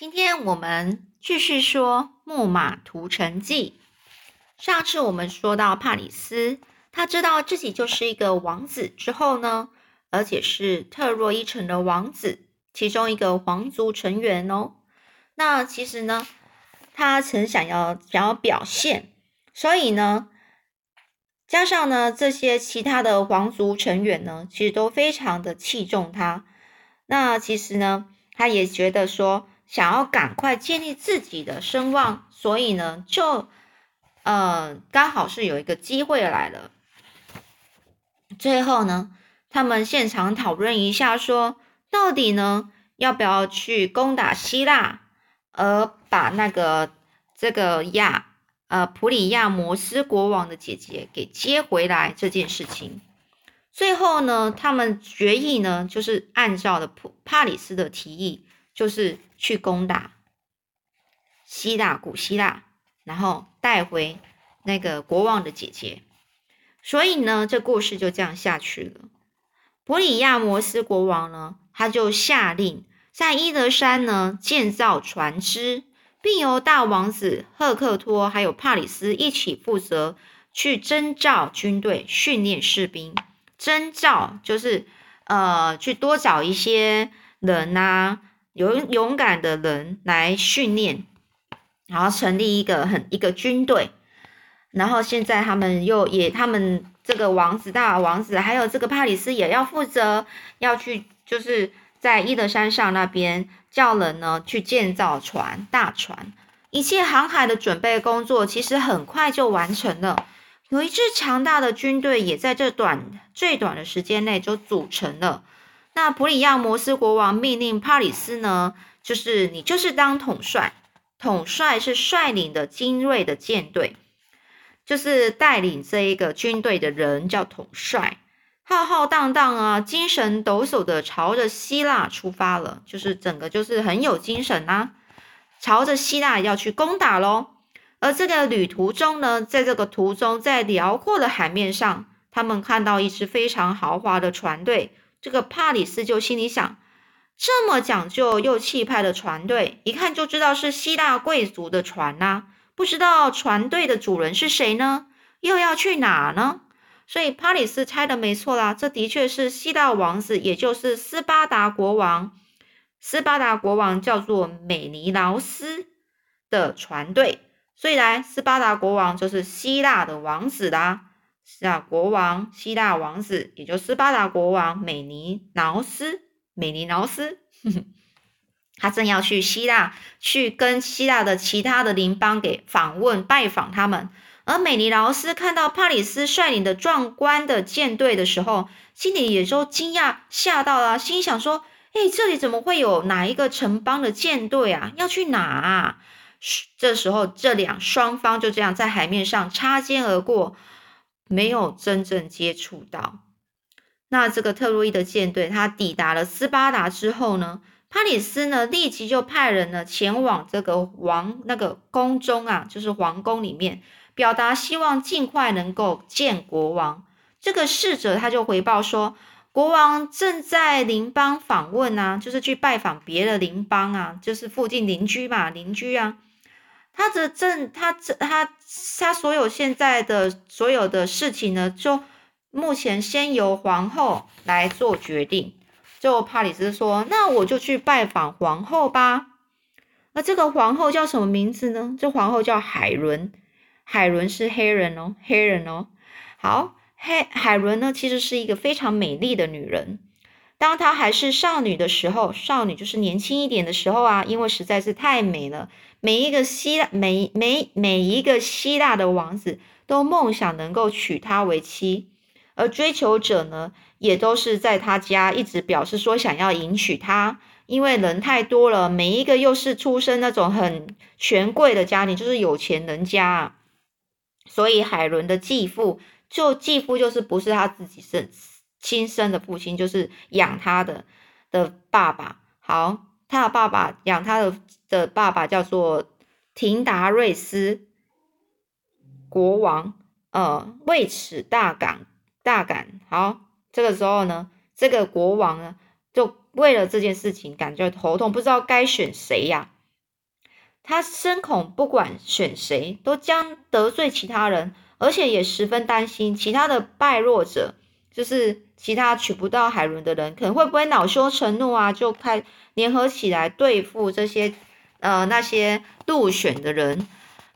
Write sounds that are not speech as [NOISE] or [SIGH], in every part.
今天我们继续说《木马屠城记》。上次我们说到帕里斯，他知道自己就是一个王子之后呢，而且是特洛伊城的王子，其中一个皇族成员哦。那其实呢，他曾想要想要表现，所以呢，加上呢这些其他的皇族成员呢，其实都非常的器重他。那其实呢，他也觉得说。想要赶快建立自己的声望，所以呢，就呃刚好是有一个机会来了。最后呢，他们现场讨论一下，说到底呢要不要去攻打希腊，而把那个这个亚呃普里亚摩斯国王的姐姐给接回来这件事情。最后呢，他们决议呢，就是按照的普帕里斯的提议。就是去攻打希腊，古希腊，然后带回那个国王的姐姐。所以呢，这故事就这样下去了。普里亚摩斯国王呢，他就下令在伊德山呢建造船只，并由大王子赫克托还有帕里斯一起负责去征召军队、训练士兵。征召就是呃，去多找一些人呐。勇勇敢的人来训练，然后成立一个很一个军队，然后现在他们又也他们这个王子大王子还有这个帕里斯也要负责要去，就是在伊德山上那边叫人呢去建造船大船，一切航海的准备工作其实很快就完成了，有一支强大的军队也在这短最短的时间内就组成了。那普里亚摩斯国王命令帕里斯呢，就是你就是当统帅，统帅是率领的精锐的舰队，就是带领这一个军队的人叫统帅，浩浩荡荡啊，精神抖擞的朝着希腊出发了，就是整个就是很有精神呐，朝着希腊要去攻打喽。而这个旅途中呢，在这个途中，在辽阔的海面上，他们看到一支非常豪华的船队。这个帕里斯就心里想：这么讲究又气派的船队，一看就知道是希腊贵族的船呐。不知道船队的主人是谁呢？又要去哪呢？所以帕里斯猜的没错啦，这的确是希腊王子，也就是斯巴达国王。斯巴达国王叫做美尼劳斯的船队，所以来斯巴达国王就是希腊的王子啦。是啊，国王希腊王子，也就斯巴达国王美尼劳斯，美尼劳斯，他正要去希腊，去跟希腊的其他的邻邦给访问拜访他们。而美尼劳斯看到帕里斯率领的壮观的舰队的时候，心里也就惊讶吓到了，心想说：“哎，这里怎么会有哪一个城邦的舰队啊？要去哪啊？”这时候，这两双方就这样在海面上擦肩而过。没有真正接触到，那这个特洛伊的舰队，他抵达了斯巴达之后呢，帕里斯呢立即就派人呢前往这个王那个宫中啊，就是皇宫里面，表达希望尽快能够见国王。这个侍者他就回报说，国王正在邻邦访问啊，就是去拜访别的邻邦啊，就是附近邻居嘛，邻居啊。他的政，他这他他所有现在的所有的事情呢，就目前先由皇后来做决定。就帕里斯说：“那我就去拜访皇后吧。”那这个皇后叫什么名字呢？这皇后叫海伦，海伦是黑人哦，黑人哦。好，黑海伦呢，其实是一个非常美丽的女人。当她还是少女的时候，少女就是年轻一点的时候啊，因为实在是太美了。每一个希腊，每每每一个希腊的王子都梦想能够娶她为妻，而追求者呢，也都是在他家一直表示说想要迎娶她，因为人太多了，每一个又是出身那种很权贵的家庭，就是有钱人家啊，所以海伦的继父，就继父就是不是他自己生亲生的父亲，就是养他的的爸爸。好。他的爸爸养他的的爸爸叫做廷达瑞斯国王，呃，为此大感大感。好，这个时候呢，这个国王呢，就为了这件事情感觉头痛，不知道该选谁呀。他深恐不管选谁都将得罪其他人，而且也十分担心其他的败弱者，就是其他娶不到海伦的人，可能会不会恼羞成怒啊，就开联合起来对付这些呃那些入选的人，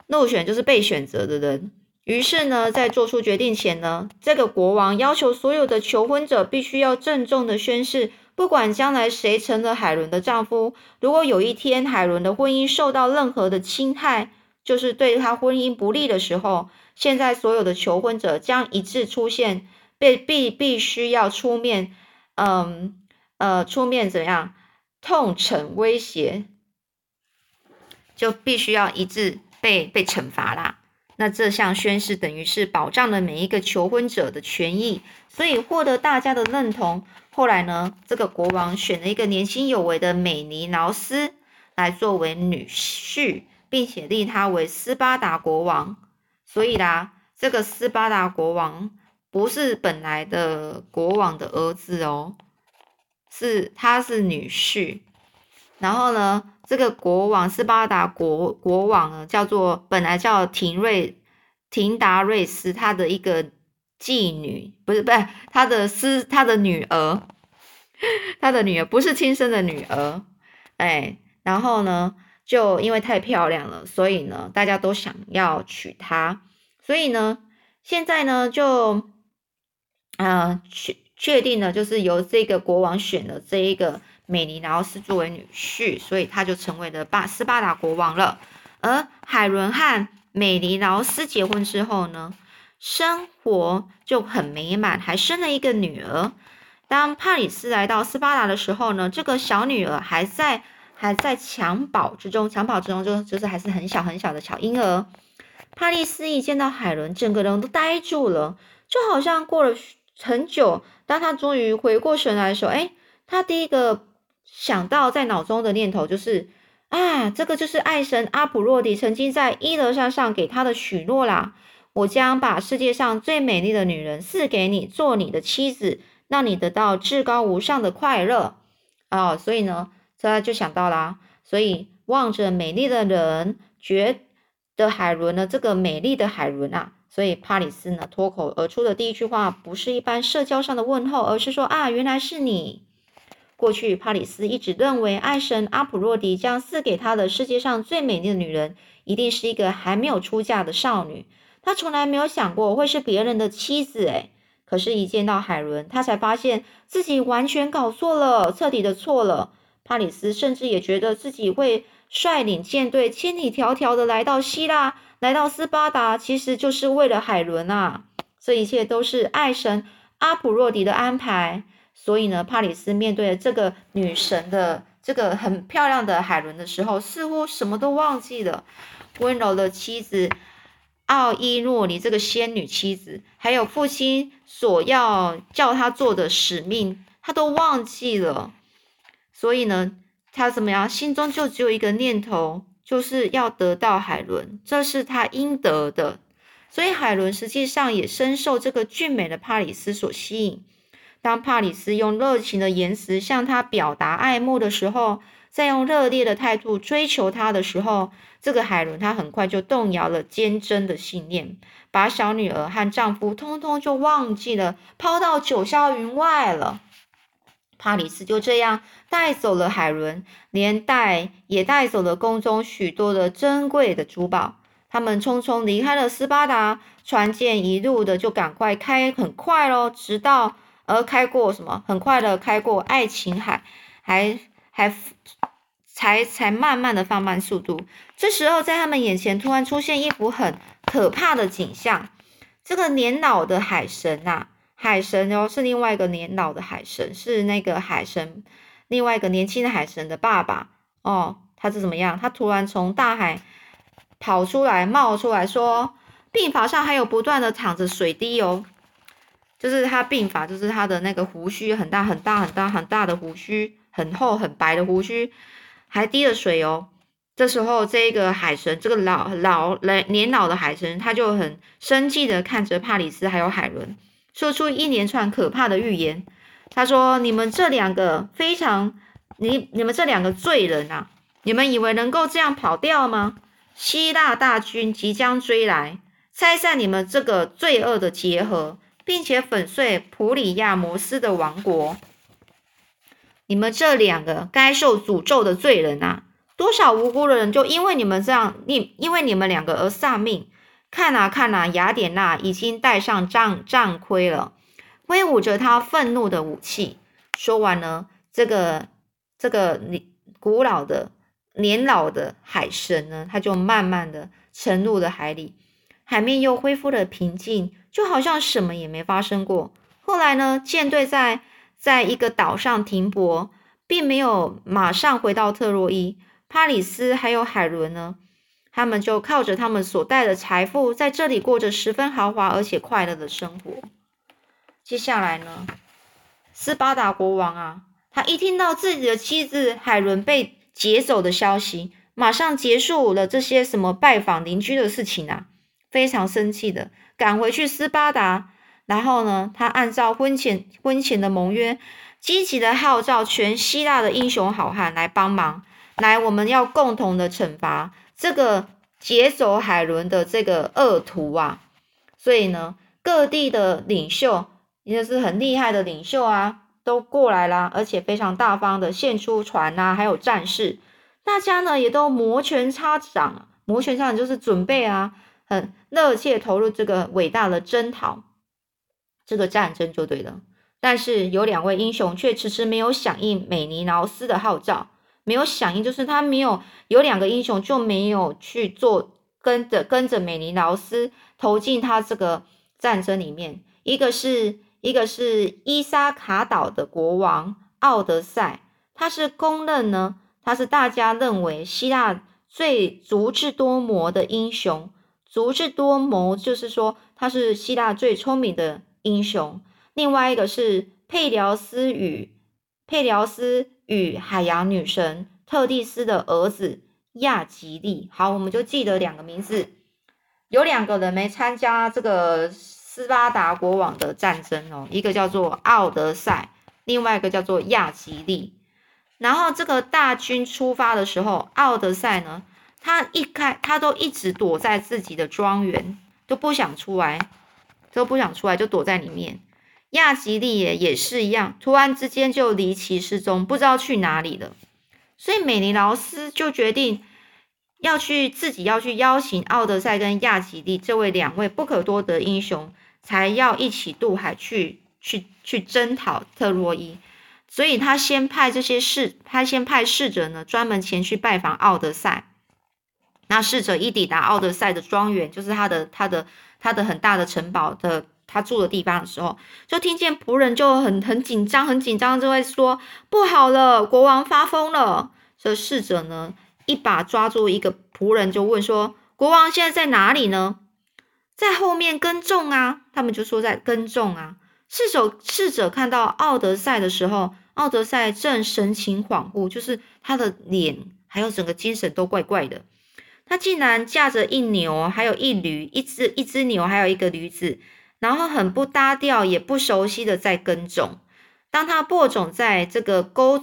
入选就是被选择的人。于是呢，在做出决定前呢，这个国王要求所有的求婚者必须要郑重的宣誓。不管将来谁成了海伦的丈夫，如果有一天海伦的婚姻受到任何的侵害，就是对他婚姻不利的时候，现在所有的求婚者将一致出现，被必必须要出面，嗯呃出面怎样痛惩威胁，就必须要一致被被惩罚啦。那这项宣誓等于是保障了每一个求婚者的权益，所以获得大家的认同。后来呢，这个国王选了一个年轻有为的美尼劳斯来作为女婿，并且立他为斯巴达国王。所以啦，这个斯巴达国王不是本来的国王的儿子哦，是他是女婿。然后呢，这个国王斯巴达国国王呢，叫做本来叫廷瑞廷达瑞斯，他的一个。妓女不是不是他的私他的女儿，[LAUGHS] 他的女儿不是亲生的女儿，哎，然后呢，就因为太漂亮了，所以呢，大家都想要娶她，所以呢，现在呢，就啊确确定了，就是由这个国王选了这一个美尼劳斯作为女婿，所以他就成为了巴斯巴达国王了。而海伦和美尼劳斯结婚之后呢？生活就很美满，还生了一个女儿。当帕里斯来到斯巴达的时候呢，这个小女儿还在还在襁褓之中，襁褓之中就就是还是很小很小的小婴儿。帕里斯一见到海伦，整个人都呆住了，就好像过了很久。当他终于回过神来的时候，哎，他第一个想到在脑中的念头就是啊，这个就是爱神阿普洛迪曾经在伊德山上给他的许诺啦。我将把世界上最美丽的女人赐给你，做你的妻子，让你得到至高无上的快乐啊！所以呢，他就想到啦，所以望着美丽的人，觉得海伦呢，这个美丽的海伦啊，所以帕里斯呢，脱口而出的第一句话不是一般社交上的问候，而是说啊，原来是你。过去帕里斯一直认为，爱神阿普洛迪将赐给他的世界上最美丽的女人，一定是一个还没有出嫁的少女。他从来没有想过会是别人的妻子，诶可是，一见到海伦，他才发现自己完全搞错了，彻底的错了。帕里斯甚至也觉得自己会率领舰队千里迢迢的来到希腊，来到斯巴达，其实就是为了海伦啊！这一切都是爱神阿普洛迪的安排。所以呢，帕里斯面对这个女神的这个很漂亮的海伦的时候，似乎什么都忘记了，温柔的妻子。奥伊诺尼这个仙女妻子，还有父亲所要叫他做的使命，他都忘记了。所以呢，他怎么样？心中就只有一个念头，就是要得到海伦，这是他应得的。所以海伦实际上也深受这个俊美的帕里斯所吸引。当帕里斯用热情的言辞向他表达爱慕的时候，在用热烈的态度追求他的时候，这个海伦她很快就动摇了坚贞的信念，把小女儿和丈夫通通就忘记了，抛到九霄云外了。帕里斯就这样带走了海伦，连带也带走了宫中许多的珍贵的珠宝。他们匆匆离开了斯巴达，船舰一路的就赶快开，很快咯，直到而开过什么？很快的开过爱琴海，还。还才才慢慢的放慢速度，这时候在他们眼前突然出现一幅很可怕的景象。这个年老的海神呐，海神哦是另外一个年老的海神，是那个海神另外一个年轻的海神的爸爸哦。他是怎么样？他突然从大海跑出来，冒出来说，鬓发上还有不断的淌着水滴哦，就是他鬓发，就是他的那个胡须很大很大很大很大的胡须。很厚很白的胡须，还滴了水哦。这时候，这个海神，这个老老来年老的海神，他就很生气的看着帕里斯还有海伦，说出一连串可怕的预言。他说：“你们这两个非常，你你们这两个罪人啊，你们以为能够这样跑掉吗？希腊大军即将追来，拆散你们这个罪恶的结合，并且粉碎普里亚摩斯的王国。你们这两个该受诅咒的罪人啊！多少无辜的人就因为你们这样，你因为你们两个而丧命。看啊看啊，雅典娜已经戴上战战盔了，挥舞着他愤怒的武器。说完呢，这个这个你古老的。年老的海神呢，他就慢慢的沉入了海里，海面又恢复了平静，就好像什么也没发生过。后来呢，舰队在在一个岛上停泊，并没有马上回到特洛伊。帕里斯还有海伦呢，他们就靠着他们所带的财富，在这里过着十分豪华而且快乐的生活。接下来呢，斯巴达国王啊，他一听到自己的妻子海伦被劫走的消息，马上结束了这些什么拜访邻居的事情啊！非常生气的赶回去斯巴达，然后呢，他按照婚前婚前的盟约，积极的号召全希腊的英雄好汉来帮忙，来，我们要共同的惩罚这个劫走海伦的这个恶徒啊！所以呢，各地的领袖也是很厉害的领袖啊。都过来啦，而且非常大方的献出船呐，还有战士，大家呢也都摩拳擦掌，摩拳擦掌就是准备啊，很热切投入这个伟大的征讨，这个战争就对了。但是有两位英雄却迟迟没有响应美尼劳斯的号召，没有响应，就是他没有有两个英雄就没有去做，跟着跟着美尼劳斯投进他这个战争里面，一个是。一个是伊萨卡岛的国王奥德赛，他是公认呢，他是大家认为希腊最足智多谋的英雄。足智多谋就是说他是希腊最聪明的英雄。另外一个是佩辽斯与佩辽斯与海洋女神特蒂斯的儿子亚吉利。好，我们就记得两个名字，有两个人没参加这个。斯巴达国王的战争哦，一个叫做奥德赛，另外一个叫做亚吉利。然后这个大军出发的时候，奥德赛呢，他一开他都一直躲在自己的庄园，都不想出来，都不想出来，就躲在里面。亚吉利也也是一样，突然之间就离奇失踪，不知道去哪里了。所以美尼劳斯就决定。要去自己要去邀请奥德赛跟亚吉利这位两位不可多得英雄，才要一起渡海去去去征讨特洛伊，所以他先派这些侍，他先派侍者呢，专门前去拜访奥德赛。那侍者一抵达奥德赛的庄园，就是他的他的他的很大的城堡的他住的地方的时候，就听见仆人就很很紧张，很紧张，就会说不好了，国王发疯了。这侍者呢？一把抓住一个仆人，就问说：“国王现在在哪里呢？”在后面跟踪啊！他们就说在跟踪啊。侍者侍者看到奥德赛的时候，奥德赛正神情恍惚，就是他的脸还有整个精神都怪怪的。他竟然驾着一牛，还有一驴，一只一只牛，还有一个驴子，然后很不搭调，也不熟悉的在跟种。当他播种在这个沟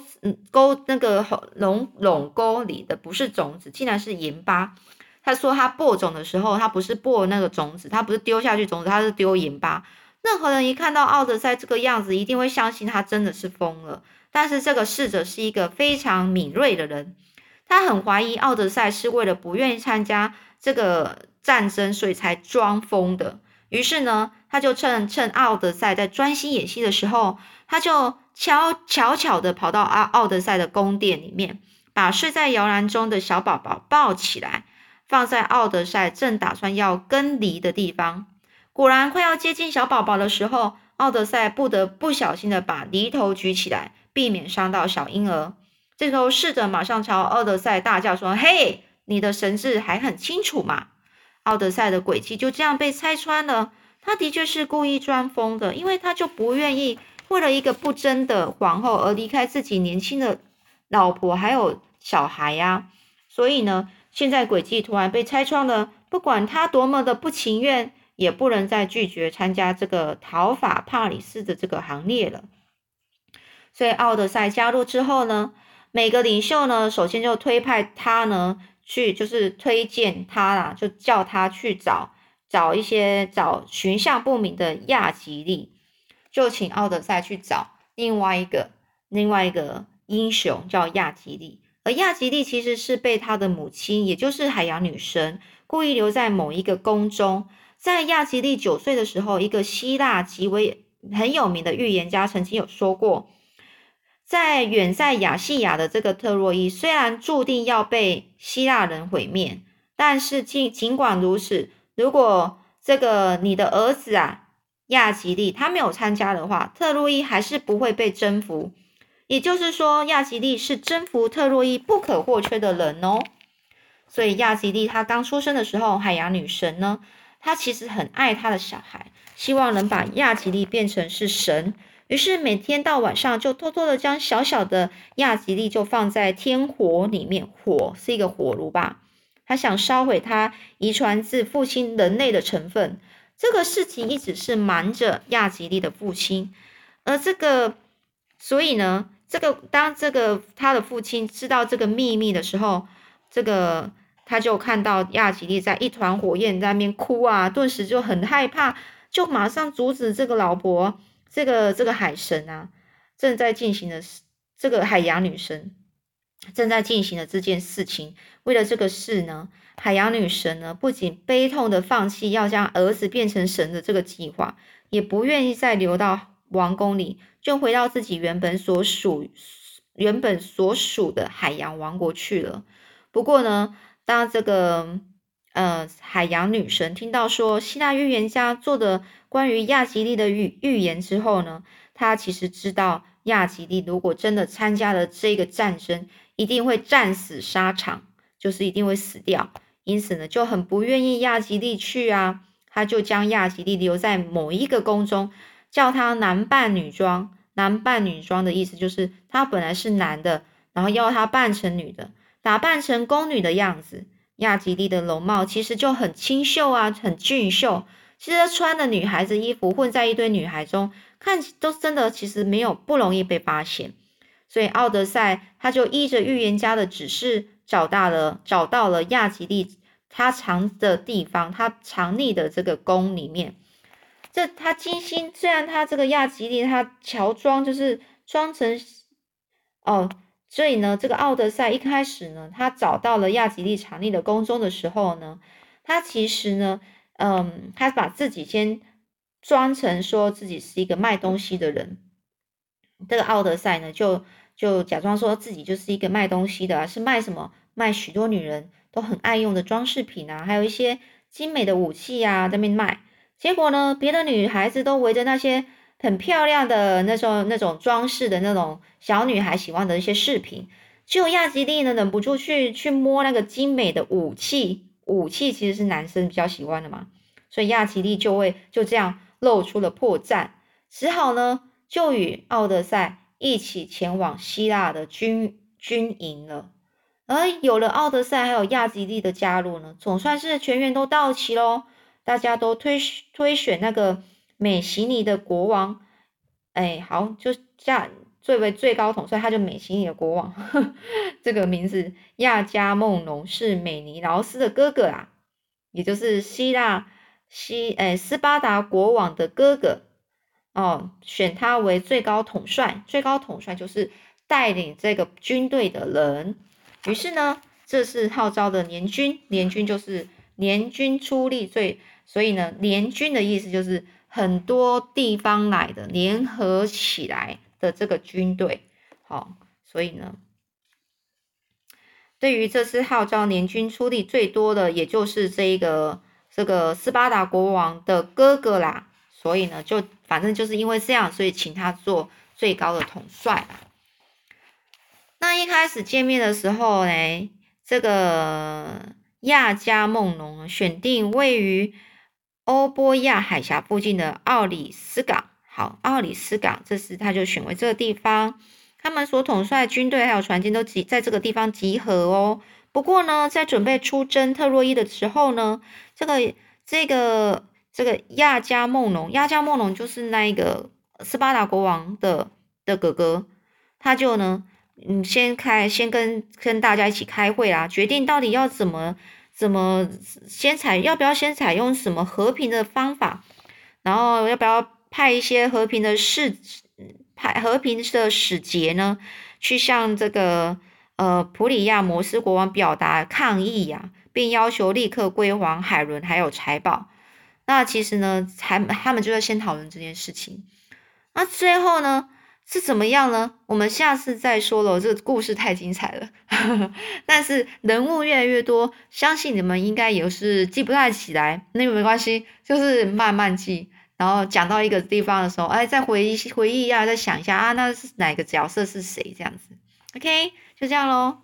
沟那个垄垄沟里的不是种子，竟然是盐巴。他说他播种的时候，他不是播那个种子，他不是丢下去种子，他是丢盐巴。任何人一看到奥德赛这个样子，一定会相信他真的是疯了。但是这个侍者是一个非常敏锐的人，他很怀疑奥德赛是为了不愿意参加这个战争，所以才装疯的。于是呢，他就趁趁奥德赛在专心演戏的时候。他就悄悄悄的跑到奥奥德赛的宫殿里面，把睡在摇篮中的小宝宝抱起来，放在奥德赛正打算要跟离的地方。果然，快要接近小宝宝的时候，奥德赛不得不小心的把犁头举起来，避免伤到小婴儿。这时候，侍者马上朝奥德赛大叫说：“嘿，你的神智还很清楚嘛？”奥德赛的诡计就这样被拆穿了。他的确是故意装疯的，因为他就不愿意。为了一个不争的皇后而离开自己年轻的老婆还有小孩呀，所以呢，现在诡计突然被拆穿了，不管他多么的不情愿，也不能再拒绝参加这个讨伐帕里斯的这个行列了。所以奥德赛加入之后呢，每个领袖呢，首先就推派他呢去，就是推荐他啦，就叫他去找找一些找寻向不明的亚吉利，就请奥德赛去找另外一个另外一个英雄叫亚吉利。而亚吉利其实是被他的母亲，也就是海洋女神，故意留在某一个宫中。在亚吉利九岁的时候，一个希腊极为很有名的预言家曾经有说过，在远在亚细亚的这个特洛伊，虽然注定要被希腊人毁灭，但是尽尽管如此，如果这个你的儿子啊亚吉利他没有参加的话，特洛伊还是不会被征服。也就是说，亚吉利是征服特洛伊不可或缺的人哦。所以亚吉利他刚出生的时候，海洋女神呢，她其实很爱她的小孩，希望能把亚吉利变成是神。于是每天到晚上就偷偷的将小小的亚吉利就放在天火里面，火是一个火炉吧，他想烧毁他遗传自父亲人类的成分。这个事情一直是瞒着亚吉利的父亲，而这个，所以呢。这个当这个他的父亲知道这个秘密的时候，这个他就看到亚吉利在一团火焰在那边哭啊，顿时就很害怕，就马上阻止这个老婆，这个这个海神啊正在进行的这个海洋女神正在进行的这件事情。为了这个事呢，海洋女神呢不仅悲痛的放弃要将儿子变成神的这个计划，也不愿意再留到王宫里。就回到自己原本所属、原本所属的海洋王国去了。不过呢，当这个呃海洋女神听到说希腊预言家做的关于亚吉利的预预言之后呢，她其实知道亚吉利如果真的参加了这个战争，一定会战死沙场，就是一定会死掉。因此呢，就很不愿意亚吉利去啊，他就将亚吉利留在某一个宫中。叫他男扮女装，男扮女装的意思就是他本来是男的，然后要他扮成女的，打扮成宫女的样子。亚吉利的容貌其实就很清秀啊，很俊秀。其实穿的女孩子衣服混在一堆女孩中，看都真的其实没有不容易被发现。所以奥德赛他就依着预言家的指示，找到了找到了亚吉利他藏的地方，他藏匿的这个宫里面。这他精心，虽然他这个亚吉利他乔装就是装成哦，所以呢，这个奥德赛一开始呢，他找到了亚吉利藏匿的宫中的时候呢，他其实呢，嗯，他把自己先装成说自己是一个卖东西的人。这个奥德赛呢，就就假装说自己就是一个卖东西的，是卖什么？卖许多女人都很爱用的装饰品啊，还有一些精美的武器啊，在那边卖。结果呢，别的女孩子都围着那些很漂亮的那种那种装饰的那种小女孩喜欢的一些饰品，只有亚吉利呢忍不住去去摸那个精美的武器，武器其实是男生比较喜欢的嘛，所以亚吉利就会就这样露出了破绽，只好呢就与奥德赛一起前往希腊的军军营了。而有了奥德赛还有亚吉利的加入呢，总算是全员都到齐喽。大家都推推选那个美西尼的国王，哎，好，就这最为最高统帅，他就美西尼的国王，呵 [LAUGHS] 这个名字亚加梦农是美尼劳斯的哥哥啊，也就是希腊西哎斯巴达国王的哥哥哦，选他为最高统帅，最高统帅就是带领这个军队的人。于是呢，这是号召的联军，联军就是联军出力最。所以呢，联军的意思就是很多地方来的联合起来的这个军队。好，所以呢，对于这次号召联军出力最多的，也就是这个这个斯巴达国王的哥哥啦。所以呢，就反正就是因为这样，所以请他做最高的统帅。那一开始见面的时候呢，这个亚加梦龙选定位于。欧波亚海峡附近的奥里斯港，好，奥里斯港，这时他就选为这个地方。他们所统帅军队还有船舰都集在这个地方集合哦。不过呢，在准备出征特洛伊的时候呢，这个这个这个亚加梦龙，亚加梦龙就是那一个斯巴达国王的的哥哥，他就呢嗯，先开，先跟跟大家一起开会啦，决定到底要怎么怎么先采，要不要先采用什么和平的方法，然后要不要派一些和平的使派和平的使节呢，去向这个呃普里亚摩斯国王表达抗议呀，并要求立刻归还海伦还有财宝。那其实呢，还他们就在先讨论这件事情。那最后呢？是怎么样呢？我们下次再说了。这个故事太精彩了，[LAUGHS] 但是人物越来越多，相信你们应该也是记不太起来。那没关系，就是慢慢记。然后讲到一个地方的时候，哎，再回忆回忆一下，再想一下啊，那是哪个角色是谁这样子？OK，就这样喽。